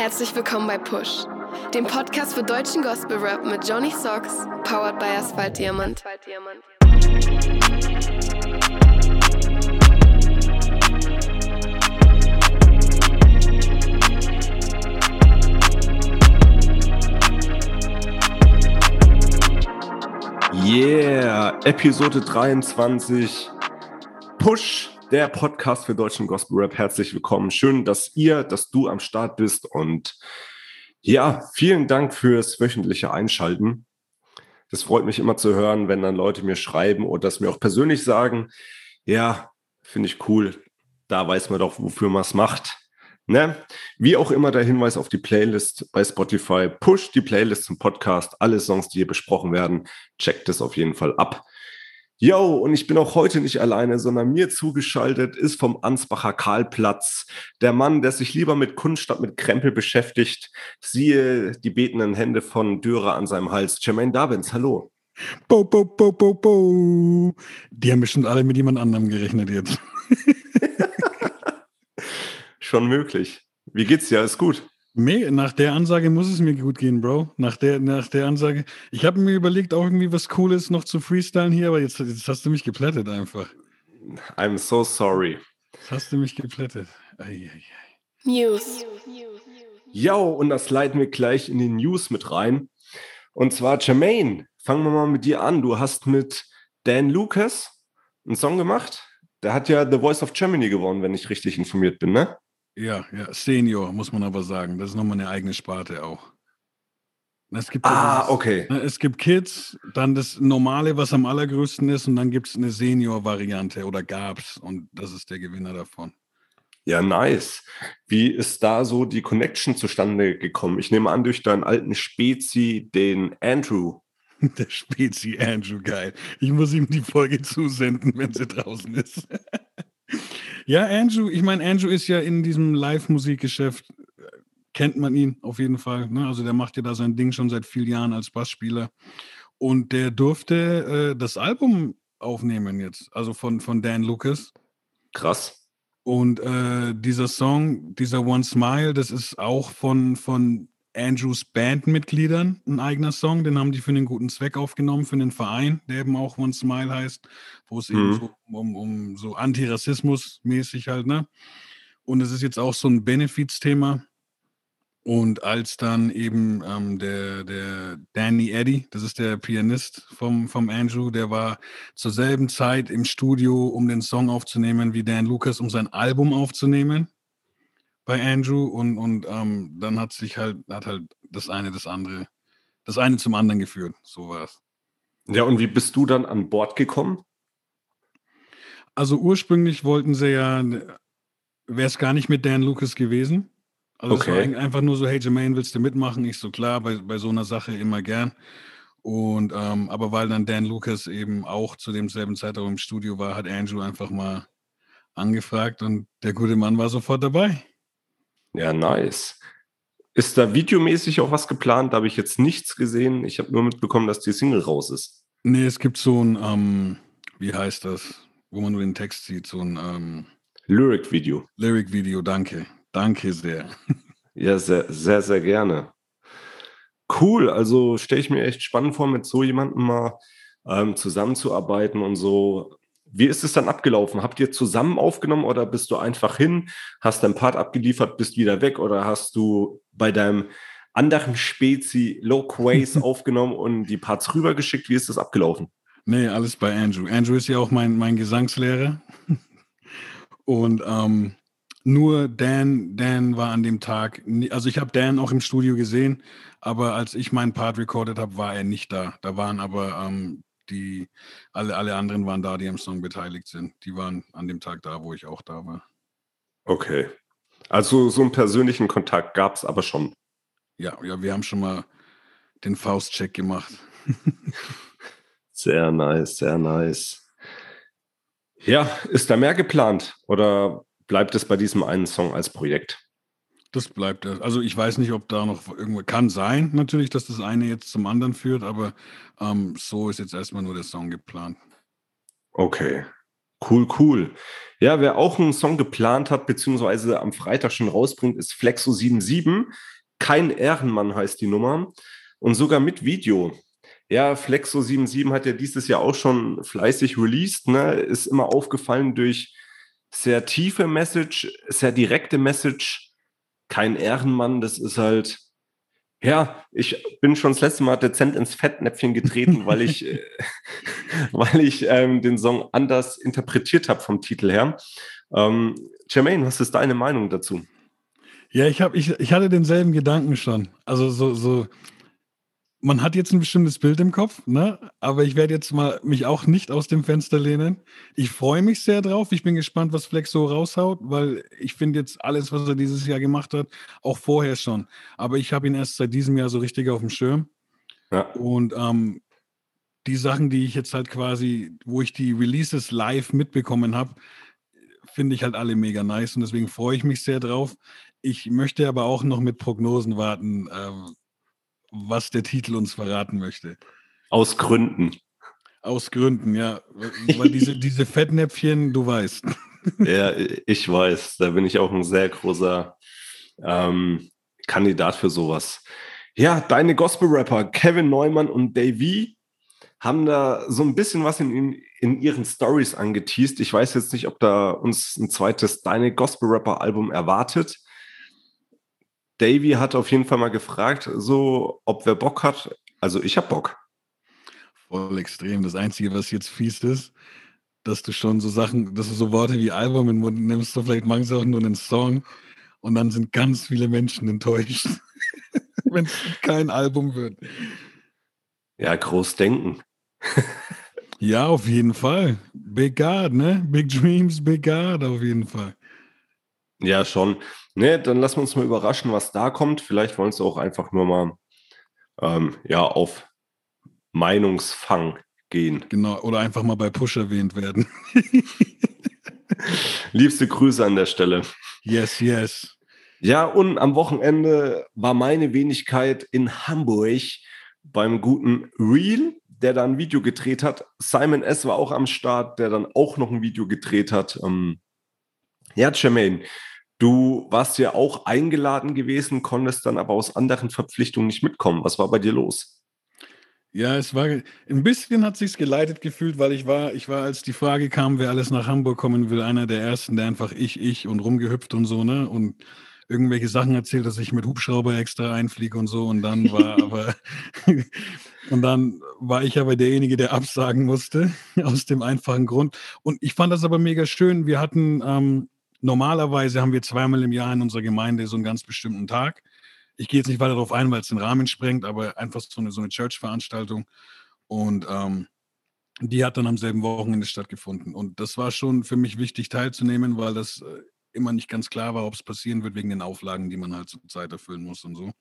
Herzlich willkommen bei Push, dem Podcast für deutschen Gospel Rap mit Johnny Socks, powered by Asphalt Diamant. Yeah, Episode 23. Push, der Podcast für deutschen Gospel Rap. Herzlich willkommen. Schön, dass ihr, dass du am Start bist und ja, vielen Dank fürs wöchentliche Einschalten. Das freut mich immer zu hören, wenn dann Leute mir schreiben oder das mir auch persönlich sagen. Ja, finde ich cool. Da weiß man doch, wofür man es macht. Ne? Wie auch immer der Hinweis auf die Playlist bei Spotify. Push die Playlist zum Podcast. Alle Songs, die hier besprochen werden, checkt es auf jeden Fall ab. Yo, und ich bin auch heute nicht alleine, sondern mir zugeschaltet ist vom Ansbacher Karlplatz der Mann, der sich lieber mit Kunst statt mit Krempel beschäftigt. Siehe die betenden Hände von Dürer an seinem Hals. Jermaine Davins, hallo. Bo, bo, bo, bo, bo. Die haben bestimmt alle mit jemand anderem gerechnet jetzt. Schon möglich. Wie geht's dir? Alles gut? Nach der Ansage muss es mir gut gehen, Bro. Nach der, nach der Ansage. Ich habe mir überlegt, auch irgendwie was Cooles noch zu freestylen hier, aber jetzt, jetzt hast du mich geplättet einfach. I'm so sorry. Jetzt hast du mich geplättet. Ei, ei, ei. News. Ja, und das leiten wir gleich in die News mit rein. Und zwar, Jermaine, fangen wir mal mit dir an. Du hast mit Dan Lucas einen Song gemacht. Der hat ja The Voice of Germany gewonnen, wenn ich richtig informiert bin, ne? Ja, ja, Senior, muss man aber sagen. Das ist nochmal eine eigene Sparte auch. Es gibt, Ah, dieses- okay. ne, es gibt Kids, dann das Normale, was am allergrößten ist, und dann gibt es eine Senior-Variante oder gab's und das ist der Gewinner davon. Ja, nice. Wie ist da so die Connection zustande gekommen? Ich nehme an, durch deinen alten Spezi, den Andrew. Der Spezi Andrew, geil. Ich muss ihm die Folge zusenden, wenn sie draußen ist. ja, Andrew, ich meine, Andrew ist ja in diesem Live-Musikgeschäft, kennt man ihn auf jeden Fall. Ne? Also der macht ja da sein Ding schon seit vielen Jahren als Bassspieler. Und der durfte äh, das Album aufnehmen jetzt, also von, von Dan Lucas. Krass. Und äh, dieser Song, dieser One Smile, das ist auch von, von Andrews Bandmitgliedern ein eigener Song. Den haben die für einen guten Zweck aufgenommen, für einen Verein, der eben auch One Smile heißt, wo es eben Mhm. so um, um so Antirassismus mäßig halt, ne? Und es ist jetzt auch so ein Benefizthema. Und als dann eben ähm, der, der Danny Eddy, das ist der Pianist vom, vom Andrew, der war zur selben Zeit im Studio, um den Song aufzunehmen, wie Dan Lucas, um sein Album aufzunehmen bei Andrew. Und, und ähm, dann hat sich halt, hat halt das eine das andere, das eine zum anderen geführt. So war es. Ja, und wie bist du dann an Bord gekommen? Also ursprünglich wollten sie ja, wäre es gar nicht mit Dan Lucas gewesen. Also es war Okay. einfach nur so, hey Jermaine, willst du mitmachen? Ich so, klar, bei, bei so einer Sache immer gern. Und ähm, aber weil dann Dan Lucas eben auch zu demselben Zeitraum im Studio war, hat Andrew einfach mal angefragt und der gute Mann war sofort dabei. Ja, nice. Ist da videomäßig auch was geplant? Da habe ich jetzt nichts gesehen. Ich habe nur mitbekommen, dass die Single raus ist. Nee, es gibt so ein, ähm, wie heißt das, wo man nur den Text sieht, so ein ähm, Lyric-Video. Lyric-Video, danke. Danke sehr. Ja, sehr, sehr, sehr gerne. Cool, also stelle ich mir echt spannend vor, mit so jemandem mal ähm, zusammenzuarbeiten und so. Wie ist es dann abgelaufen? Habt ihr zusammen aufgenommen oder bist du einfach hin, hast deinen Part abgeliefert, bist wieder weg oder hast du bei deinem anderen Spezi Loquace aufgenommen und die Parts rübergeschickt? Wie ist das abgelaufen? Nee, alles bei Andrew. Andrew ist ja auch mein, mein Gesangslehrer. Und ähm, nur Dan, Dan war an dem Tag, also ich habe Dan auch im Studio gesehen, aber als ich meinen Part recorded habe, war er nicht da. Da waren aber ähm, die, alle, alle anderen waren da, die am Song beteiligt sind. Die waren an dem Tag da, wo ich auch da war. Okay. Also so einen persönlichen Kontakt gab es aber schon. Ja, ja, wir haben schon mal den Faustcheck gemacht. Sehr nice, sehr nice. Ja, ist da mehr geplant oder bleibt es bei diesem einen Song als Projekt? Das bleibt. Also ich weiß nicht, ob da noch irgendwo kann sein, natürlich, dass das eine jetzt zum anderen führt, aber ähm, so ist jetzt erstmal nur der Song geplant. Okay. Cool, cool. Ja, wer auch einen Song geplant hat, beziehungsweise am Freitag schon rausbringt, ist Flexo77. Kein Ehrenmann heißt die Nummer. Und sogar mit Video. Ja, Flexo77 hat ja dieses Jahr auch schon fleißig released, ne? Ist immer aufgefallen durch sehr tiefe Message, sehr direkte Message. Kein Ehrenmann, das ist halt, ja, ich bin schon das letzte Mal dezent ins Fettnäpfchen getreten, weil ich, äh, weil ich ähm, den Song anders interpretiert habe vom Titel her. Ähm, Jermaine, was ist deine Meinung dazu? Ja, ich, hab, ich, ich hatte denselben Gedanken schon. Also so, so man hat jetzt ein bestimmtes Bild im Kopf, ne? aber ich werde jetzt mal mich auch nicht aus dem Fenster lehnen. Ich freue mich sehr drauf. Ich bin gespannt, was Flex so raushaut, weil ich finde jetzt alles, was er dieses Jahr gemacht hat, auch vorher schon. Aber ich habe ihn erst seit diesem Jahr so richtig auf dem Schirm. Ja. Und ähm, die Sachen, die ich jetzt halt quasi, wo ich die Releases live mitbekommen habe, finde ich halt alle mega nice und deswegen freue ich mich sehr drauf. Ich möchte aber auch noch mit Prognosen warten. Ähm, was der Titel uns verraten möchte. Aus Gründen. Aus Gründen, ja. Weil diese, diese Fettnäpfchen, du weißt. Ja, ich weiß. Da bin ich auch ein sehr großer ähm, Kandidat für sowas. Ja, deine Gospel-Rapper Kevin Neumann und Davey haben da so ein bisschen was in, in ihren Stories angeteased. Ich weiß jetzt nicht, ob da uns ein zweites Deine Gospel-Rapper-Album erwartet. Davy hat auf jeden Fall mal gefragt, so, ob wer Bock hat. Also ich habe Bock. Voll extrem. Das Einzige, was jetzt fies ist, dass du schon so Sachen, dass du so Worte wie Album in den Mund nimmst, so vielleicht magst du auch nur einen Song und dann sind ganz viele Menschen enttäuscht, wenn es kein Album wird. Ja, groß denken. ja, auf jeden Fall. Big God, ne? Big Dreams, Big God, auf jeden Fall. Ja, schon. Ne, dann lassen wir uns mal überraschen, was da kommt. Vielleicht wollen sie auch einfach nur mal ähm, ja, auf Meinungsfang gehen. Genau, oder einfach mal bei Push erwähnt werden. Liebste Grüße an der Stelle. Yes, yes. Ja, und am Wochenende war meine Wenigkeit in Hamburg beim guten Real, der da ein Video gedreht hat. Simon S. war auch am Start, der dann auch noch ein Video gedreht hat. Ähm, ja, Jermaine, Du warst ja auch eingeladen gewesen, konntest dann aber aus anderen Verpflichtungen nicht mitkommen. Was war bei dir los? Ja, es war ein bisschen hat sich's geleitet gefühlt, weil ich war, ich war, als die Frage kam, wer alles nach Hamburg kommen will, einer der ersten, der einfach ich, ich und rumgehüpft und so, ne? Und irgendwelche Sachen erzählt, dass ich mit Hubschrauber extra einfliege und so. Und dann war aber und dann war ich aber derjenige, der absagen musste, aus dem einfachen Grund. Und ich fand das aber mega schön. Wir hatten ähm, Normalerweise haben wir zweimal im Jahr in unserer Gemeinde so einen ganz bestimmten Tag. Ich gehe jetzt nicht weiter darauf ein, weil es den Rahmen sprengt, aber einfach so eine, so eine Church-Veranstaltung. Und ähm, die hat dann am selben Wochenende stattgefunden. Und das war schon für mich wichtig teilzunehmen, weil das äh, immer nicht ganz klar war, ob es passieren wird, wegen den Auflagen, die man halt zur Zeit erfüllen muss und so.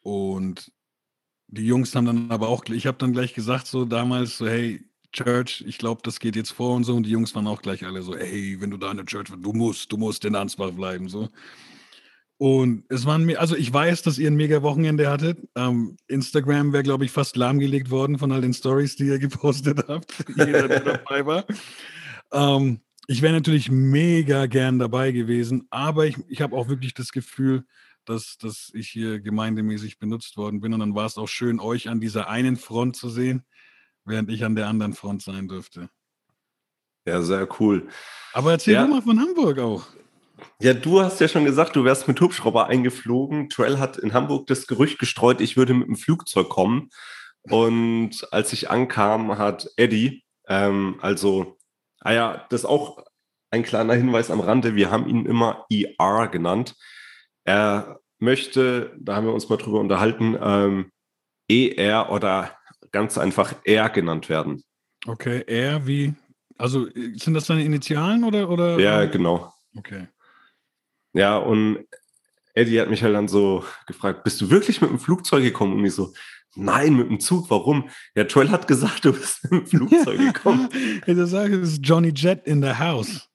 Und die Jungs haben dann aber auch, ich habe dann gleich gesagt, so damals, so, hey, Church, ich glaube, das geht jetzt vor und so. Und die Jungs waren auch gleich alle so, ey, wenn du da in der Church, du musst, du musst in Ansbach bleiben, so. Und es waren mir, also ich weiß, dass ihr ein mega Wochenende hattet. Ähm, Instagram wäre, glaube ich, fast lahmgelegt worden von all den Stories, die ihr gepostet habt. Jeder, der dabei war. Ähm, ich wäre natürlich mega gern dabei gewesen, aber ich, ich habe auch wirklich das Gefühl, dass, dass ich hier gemeindemäßig benutzt worden bin. Und dann war es auch schön, euch an dieser einen Front zu sehen während ich an der anderen Front sein dürfte. Ja, sehr cool. Aber erzähl ja. du mal von Hamburg auch. Ja, du hast ja schon gesagt, du wärst mit Hubschrauber eingeflogen. Trail hat in Hamburg das Gerücht gestreut, ich würde mit dem Flugzeug kommen. Und als ich ankam, hat Eddie, ähm, also, ah ja, das ist auch ein kleiner Hinweis am Rande, wir haben ihn immer ER genannt. Er möchte, da haben wir uns mal drüber unterhalten, ähm, ER oder ganz einfach R genannt werden. Okay, R wie, also sind das deine Initialen oder? oder ja, genau. Okay. Ja, und Eddie hat mich halt dann so gefragt, bist du wirklich mit dem Flugzeug gekommen? Und ich so, nein, mit dem Zug, warum? Ja, Troll hat gesagt, du bist mit dem Flugzeug gekommen. ich sage, es ist Johnny Jet in the house.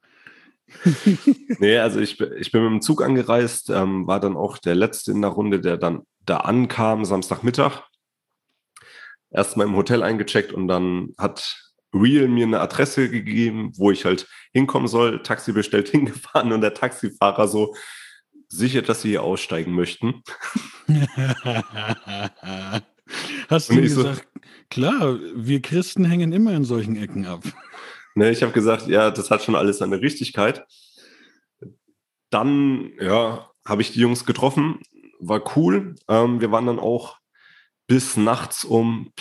nee, also ich, ich bin mit dem Zug angereist, ähm, war dann auch der Letzte in der Runde, der dann da ankam, Samstagmittag erstmal im Hotel eingecheckt und dann hat Real mir eine Adresse gegeben, wo ich halt hinkommen soll, Taxi bestellt, hingefahren und der Taxifahrer so, sicher, dass sie hier aussteigen möchten. Hast du gesagt, so, klar, wir Christen hängen immer in solchen Ecken ab. Ne, ich habe gesagt, ja, das hat schon alles seine Richtigkeit. Dann, ja, habe ich die Jungs getroffen, war cool. Ähm, wir waren dann auch bis nachts um,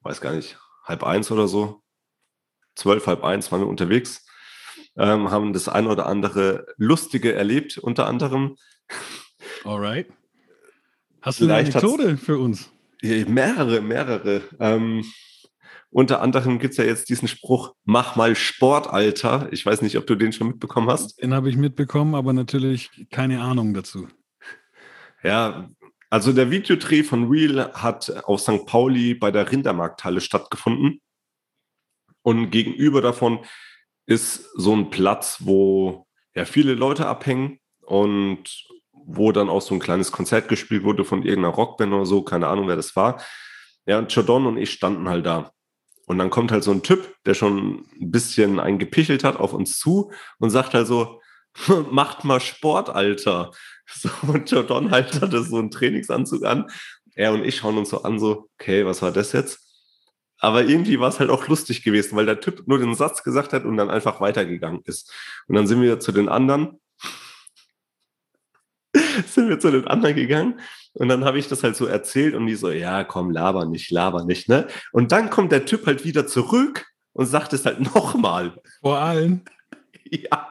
weiß gar nicht, halb eins oder so, zwölf, halb eins waren wir unterwegs, ähm, haben das ein oder andere Lustige erlebt, unter anderem. Alright. Hast du eine Anekdote für uns? Mehrere, mehrere. Ähm, unter anderem gibt es ja jetzt diesen Spruch, mach mal Sport, Alter. Ich weiß nicht, ob du den schon mitbekommen hast. Den habe ich mitbekommen, aber natürlich keine Ahnung dazu. Ja, also der Videodreh von Real hat auf St. Pauli bei der Rindermarkthalle stattgefunden. Und gegenüber davon ist so ein Platz, wo ja viele Leute abhängen und wo dann auch so ein kleines Konzert gespielt wurde von irgendeiner Rockband oder so, keine Ahnung, wer das war. Ja, und Jordon und ich standen halt da. Und dann kommt halt so ein Typ, der schon ein bisschen eingepichelt hat, auf uns zu und sagt halt so, macht mal Sport, Alter. So, und Jordan halt hatte so einen Trainingsanzug an. Er und ich schauen uns so an, so, okay, was war das jetzt? Aber irgendwie war es halt auch lustig gewesen, weil der Typ nur den Satz gesagt hat und dann einfach weitergegangen ist. Und dann sind wir zu den anderen, sind wir zu den anderen gegangen und dann habe ich das halt so erzählt und die so, ja, komm, laber nicht, laber nicht, ne? Und dann kommt der Typ halt wieder zurück und sagt es halt nochmal. Vor allem? Ja.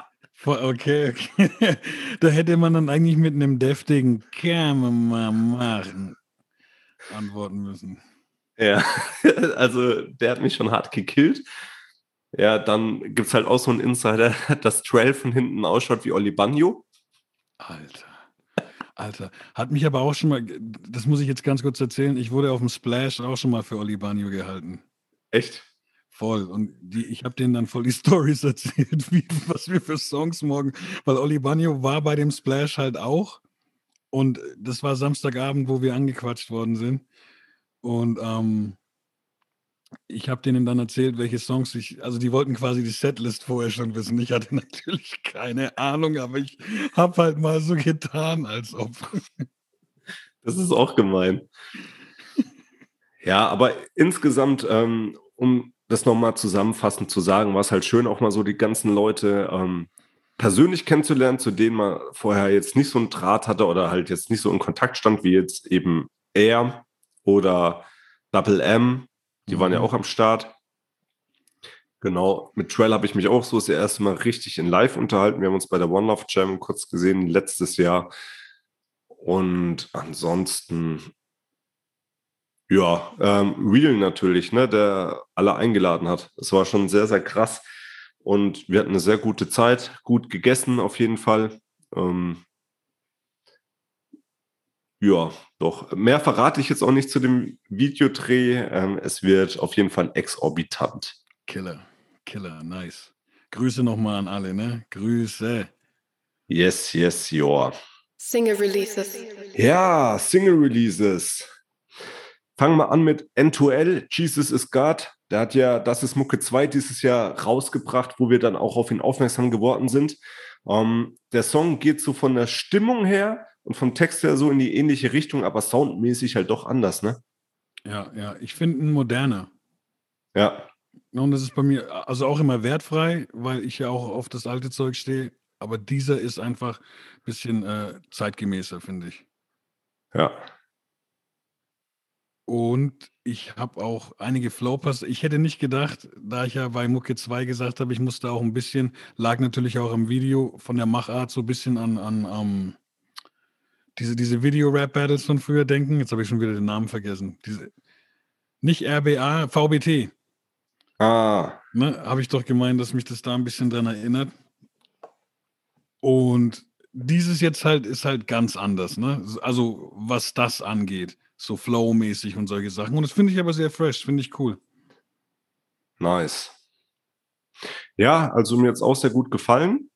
Okay, okay. Da hätte man dann eigentlich mit einem deftigen mal machen antworten müssen. Ja, also der hat mich schon hart gekillt. Ja, dann gibt es halt auch so einen Insider, dass Trail von hinten ausschaut wie Oli Bagno. Alter. Alter. Hat mich aber auch schon mal, das muss ich jetzt ganz kurz erzählen, ich wurde auf dem Splash auch schon mal für Oli Bagno gehalten. Echt? Voll. Und die, ich habe denen dann voll die Stories erzählt, wie, was wir für Songs morgen, weil Oli Bagno war bei dem Splash halt auch. Und das war Samstagabend, wo wir angequatscht worden sind. Und ähm, ich habe denen dann erzählt, welche Songs ich, also die wollten quasi die Setlist vorher schon wissen. Ich hatte natürlich keine Ahnung, aber ich habe halt mal so getan, als ob. Das ist auch gemein. Ja, aber insgesamt, ähm, um das nochmal zusammenfassend zu sagen, war es halt schön, auch mal so die ganzen Leute ähm, persönlich kennenzulernen, zu denen man vorher jetzt nicht so einen Draht hatte oder halt jetzt nicht so in Kontakt stand, wie jetzt eben er oder Double M. Die mhm. waren ja mhm. auch am Start. Genau, mit Trail habe ich mich auch so das erste Mal richtig in Live unterhalten. Wir haben uns bei der One Love Jam kurz gesehen letztes Jahr. Und ansonsten ja, ähm, Real natürlich, ne, der alle eingeladen hat. Es war schon sehr, sehr krass. Und wir hatten eine sehr gute Zeit, gut gegessen auf jeden Fall. Ähm, ja, doch. Mehr verrate ich jetzt auch nicht zu dem Videodreh. Ähm, es wird auf jeden Fall exorbitant. Killer, Killer, nice. Grüße nochmal an alle, ne? Grüße. Yes, yes, your. Single Releases. Ja, Single Releases. Fangen wir an mit N2L, Jesus is God. Der hat ja Das ist Mucke 2 dieses Jahr rausgebracht, wo wir dann auch auf ihn aufmerksam geworden sind. Ähm, der Song geht so von der Stimmung her und vom Text her so in die ähnliche Richtung, aber soundmäßig halt doch anders, ne? Ja, ja, ich finde ihn moderner. Ja. Und das ist bei mir also auch immer wertfrei, weil ich ja auch auf das alte Zeug stehe. Aber dieser ist einfach ein bisschen äh, zeitgemäßer, finde ich. Ja. Und ich habe auch einige Flowpass. Ich hätte nicht gedacht, da ich ja bei Mucke 2 gesagt habe, ich musste auch ein bisschen, lag natürlich auch im Video von der Machart so ein bisschen an, an um, diese, diese Video-Rap-Battles von früher denken. Jetzt habe ich schon wieder den Namen vergessen. Diese, nicht RBA, VBT. Ah. Ne, habe ich doch gemeint, dass mich das da ein bisschen dran erinnert. Und dieses jetzt halt ist halt ganz anders, ne? Also was das angeht so flow-mäßig und solche Sachen. Und das finde ich aber sehr fresh, finde ich cool. Nice. Ja, also mir jetzt auch sehr gut gefallen.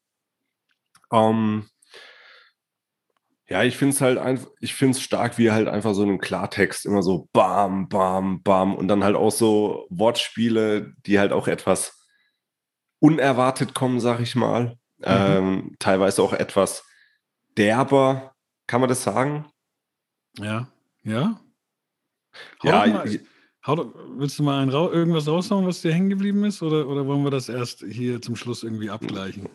Ähm, Ja, ich finde es halt einfach, ich finde es stark, wie er halt einfach so einen Klartext immer so bam, bam, bam und dann halt auch so Wortspiele, die halt auch etwas unerwartet kommen, sag ich mal. Mhm. Ähm, teilweise auch etwas derber, kann man das sagen? Ja, ja. Hau ja, mal, hau, willst du mal ein, irgendwas raushauen, was dir hängen geblieben ist? Oder, oder wollen wir das erst hier zum Schluss irgendwie abgleichen?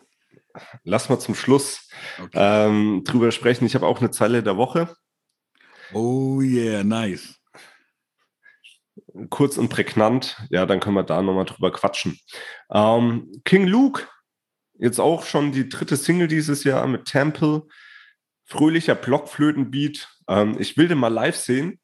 lass mal zum Schluss okay. ähm, drüber sprechen. Ich habe auch eine Zeile der Woche. Oh yeah, nice. Kurz und prägnant, ja, dann können wir da nochmal drüber quatschen. Ähm, King Luke, jetzt auch schon die dritte Single dieses Jahr mit Temple. Fröhlicher Blockflötenbeat. Ähm, ich will den mal live sehen,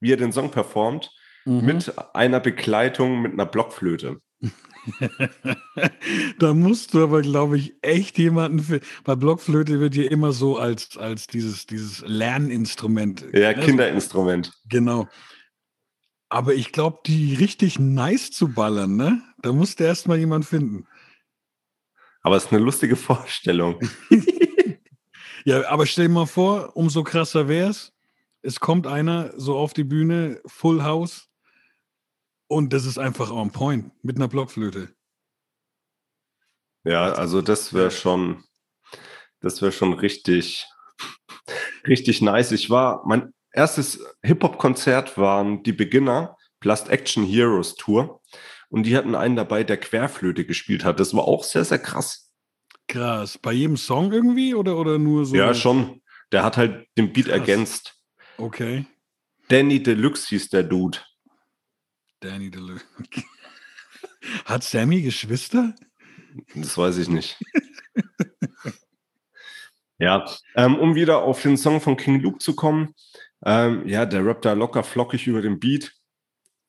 wie er den Song performt, mhm. mit einer Begleitung mit einer Blockflöte. da musst du aber, glaube ich, echt jemanden für. Bei Blockflöte wird hier immer so als, als dieses, dieses Lerninstrument. Ja, ne? Kinderinstrument. Genau. Aber ich glaube, die richtig nice zu ballern, ne? Da musste erst mal jemand finden. Aber es ist eine lustige Vorstellung. ja, aber stell dir mal vor, umso krasser wäre es. Es kommt einer so auf die Bühne, Full House, und das ist einfach on point mit einer Blockflöte. Ja, also das wäre schon, das wäre schon richtig, richtig nice. Ich war, mein erstes Hip-Hop-Konzert waren die Beginner Blast Action Heroes Tour. Und die hatten einen dabei, der Querflöte gespielt hat. Das war auch sehr, sehr krass. Krass. Bei jedem Song irgendwie oder, oder nur so? Ja, schon. Der hat halt den Beat krass. ergänzt. Okay. Danny Deluxe hieß der Dude. Danny DeLuca. Hat Sammy Geschwister? Das weiß ich nicht. ja, ähm, um wieder auf den Song von King Luke zu kommen. Ähm, ja, der rappt da locker flockig über den Beat.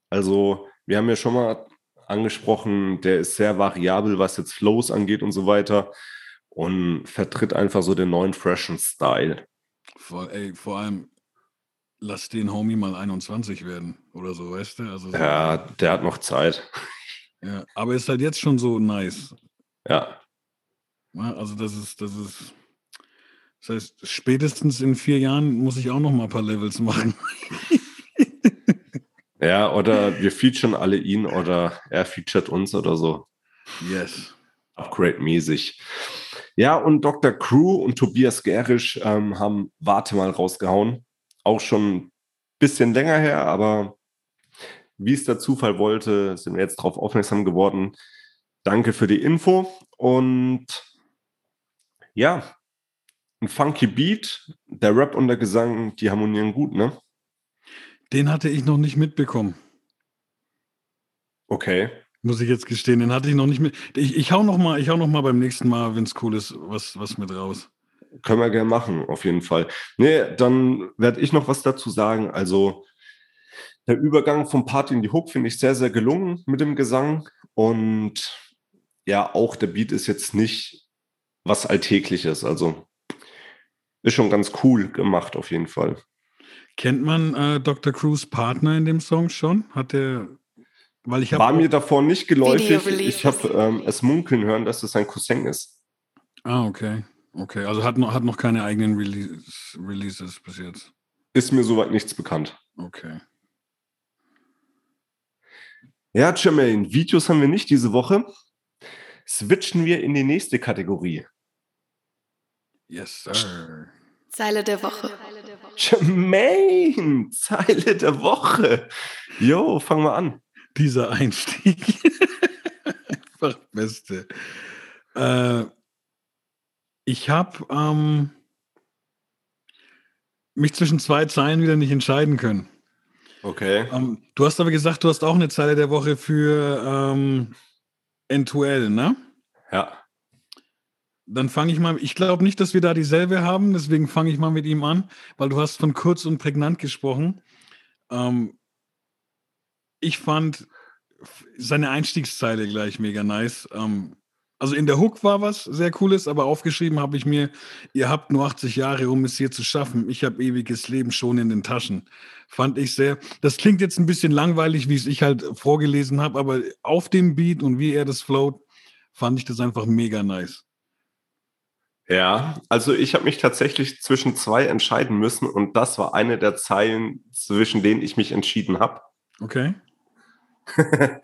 Also, wir haben ja schon mal angesprochen, der ist sehr variabel, was jetzt Flows angeht und so weiter. Und vertritt einfach so den neuen freshen Style. Vor, ey, vor allem, lass den Homie mal 21 werden oder so, weißt du? Also so, ja, der hat noch Zeit. Ja, aber ist halt jetzt schon so nice. Ja. ja also das ist, das ist, das heißt, spätestens in vier Jahren muss ich auch noch mal ein paar Levels machen. ja, oder wir featuren alle ihn oder er featured uns oder so. Yes. Upgrade-mäßig. Ja, und Dr. Crew und Tobias Gerisch ähm, haben Warte mal rausgehauen auch schon ein bisschen länger her, aber wie es der Zufall wollte, sind wir jetzt darauf aufmerksam geworden. Danke für die Info und ja, ein funky Beat, der Rap und der Gesang, die harmonieren gut, ne? Den hatte ich noch nicht mitbekommen. Okay. Muss ich jetzt gestehen, den hatte ich noch nicht mit. Ich, ich hau noch mal, ich hau noch mal beim nächsten Mal, wenn es cool ist, was, was mit raus. Können wir gerne machen, auf jeden Fall. Nee, dann werde ich noch was dazu sagen. Also, der Übergang vom Part in die Hook finde ich sehr, sehr gelungen mit dem Gesang. Und ja, auch der Beat ist jetzt nicht was Alltägliches. Also, ist schon ganz cool gemacht, auf jeden Fall. Kennt man äh, Dr. Cruz Partner in dem Song schon? Hat der. Weil ich War mir davor nicht geläufig. Ich habe ähm, es munkeln hören, dass es sein Cousin ist. Ah, okay. Okay, also hat noch, hat noch keine eigenen Release, Releases bis jetzt. Ist mir soweit nichts bekannt. Okay. Ja, Jermaine, Videos haben wir nicht diese Woche. Switchen wir in die nächste Kategorie. Yes, sir. Zeile der Woche. Jermaine, Zeile der Woche. Jo, fangen wir an. Dieser Einstieg. Einfach Beste. Äh, ich habe ähm, mich zwischen zwei Zeilen wieder nicht entscheiden können. Okay. Ähm, du hast aber gesagt, du hast auch eine Zeile der Woche für ähm, N2L, ne? Ja. Dann fange ich mal, ich glaube nicht, dass wir da dieselbe haben, deswegen fange ich mal mit ihm an, weil du hast von kurz und prägnant gesprochen. Ähm, ich fand seine Einstiegszeile gleich mega nice. Ähm, also in der Hook war was sehr Cooles, aber aufgeschrieben habe ich mir, ihr habt nur 80 Jahre, um es hier zu schaffen. Ich habe ewiges Leben schon in den Taschen. Fand ich sehr. Das klingt jetzt ein bisschen langweilig, wie es ich halt vorgelesen habe, aber auf dem Beat und wie er das float, fand ich das einfach mega nice. Ja, also ich habe mich tatsächlich zwischen zwei entscheiden müssen und das war eine der Zeilen, zwischen denen ich mich entschieden habe. Okay.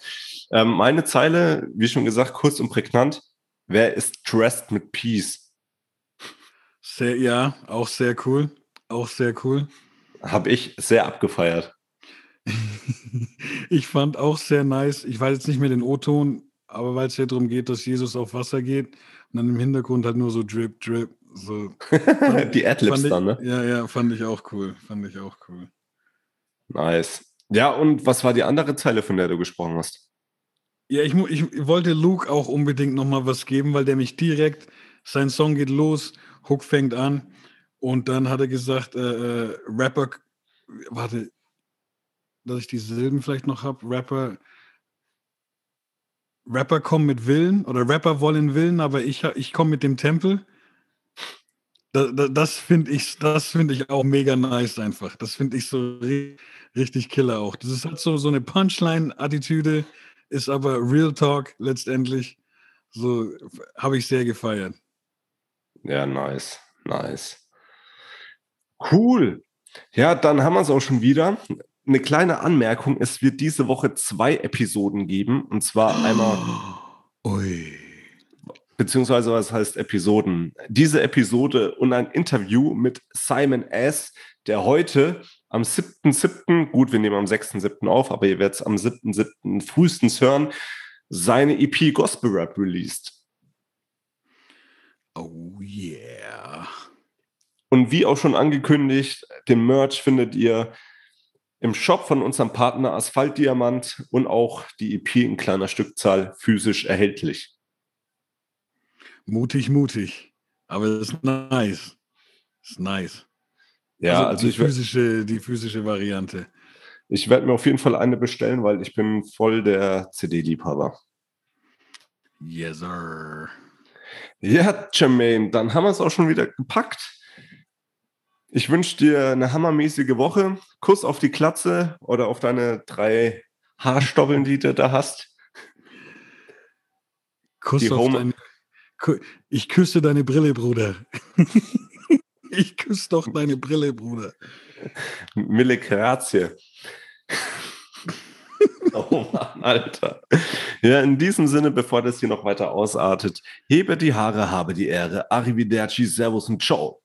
ähm, meine Zeile, wie schon gesagt, kurz und prägnant. Wer ist dressed mit Peace? Sehr, ja, auch sehr cool. Auch sehr cool. Habe ich sehr abgefeiert. ich fand auch sehr nice. Ich weiß jetzt nicht mehr den O-Ton, aber weil es ja darum geht, dass Jesus auf Wasser geht und dann im Hintergrund halt nur so Drip, Drip. So. Die Adlibs dann, ne? Ja, ja, fand ich auch cool. Fand ich auch cool. Nice. Ja, und was war die andere Zeile, von der du gesprochen hast? Ja, ich, ich wollte Luke auch unbedingt nochmal was geben, weil der mich direkt, sein Song geht los, Hook fängt an und dann hat er gesagt, äh, äh, Rapper, warte, dass ich die Silben vielleicht noch habe, Rapper, Rapper kommen mit Willen oder Rapper wollen Willen, aber ich, ich komme mit dem Tempel. Das, das, finde ich, das ich auch mega nice einfach. Das finde ich so richtig killer auch. Das ist halt so, so eine Punchline-Attitüde, ist aber Real Talk letztendlich. So habe ich sehr gefeiert. Ja, nice, nice. Cool. Ja, dann haben wir es auch schon wieder eine kleine Anmerkung: Es wird diese Woche zwei Episoden geben. Und zwar einmal. Ui. Beziehungsweise, was heißt Episoden? Diese Episode und ein Interview mit Simon S., der heute am 7.7., gut, wir nehmen am 6.7. auf, aber ihr werdet es am 7.7. frühestens hören, seine EP Gospel Rap released. Oh yeah. Und wie auch schon angekündigt, den Merch findet ihr im Shop von unserem Partner Asphaltdiamant und auch die EP in kleiner Stückzahl physisch erhältlich. Mutig, mutig. Aber das ist nice. Das ist nice. Ja, also, also die, physische, die physische Variante. Ich werde mir auf jeden Fall eine bestellen, weil ich bin voll der CD-Liebhaber. Yes, sir. Ja, Jermaine, dann haben wir es auch schon wieder gepackt. Ich wünsche dir eine hammermäßige Woche. Kuss auf die Klatze oder auf deine drei Haarstoppeln, die du da hast. Kuss die auf deine, Ich küsse deine Brille, Bruder. ich küsse doch deine Brille, Bruder. Mille Grazie. oh Mann, Alter. Ja, in diesem Sinne, bevor das hier noch weiter ausartet, hebe die Haare, habe die Ehre. Arrivederci, Servus und Ciao.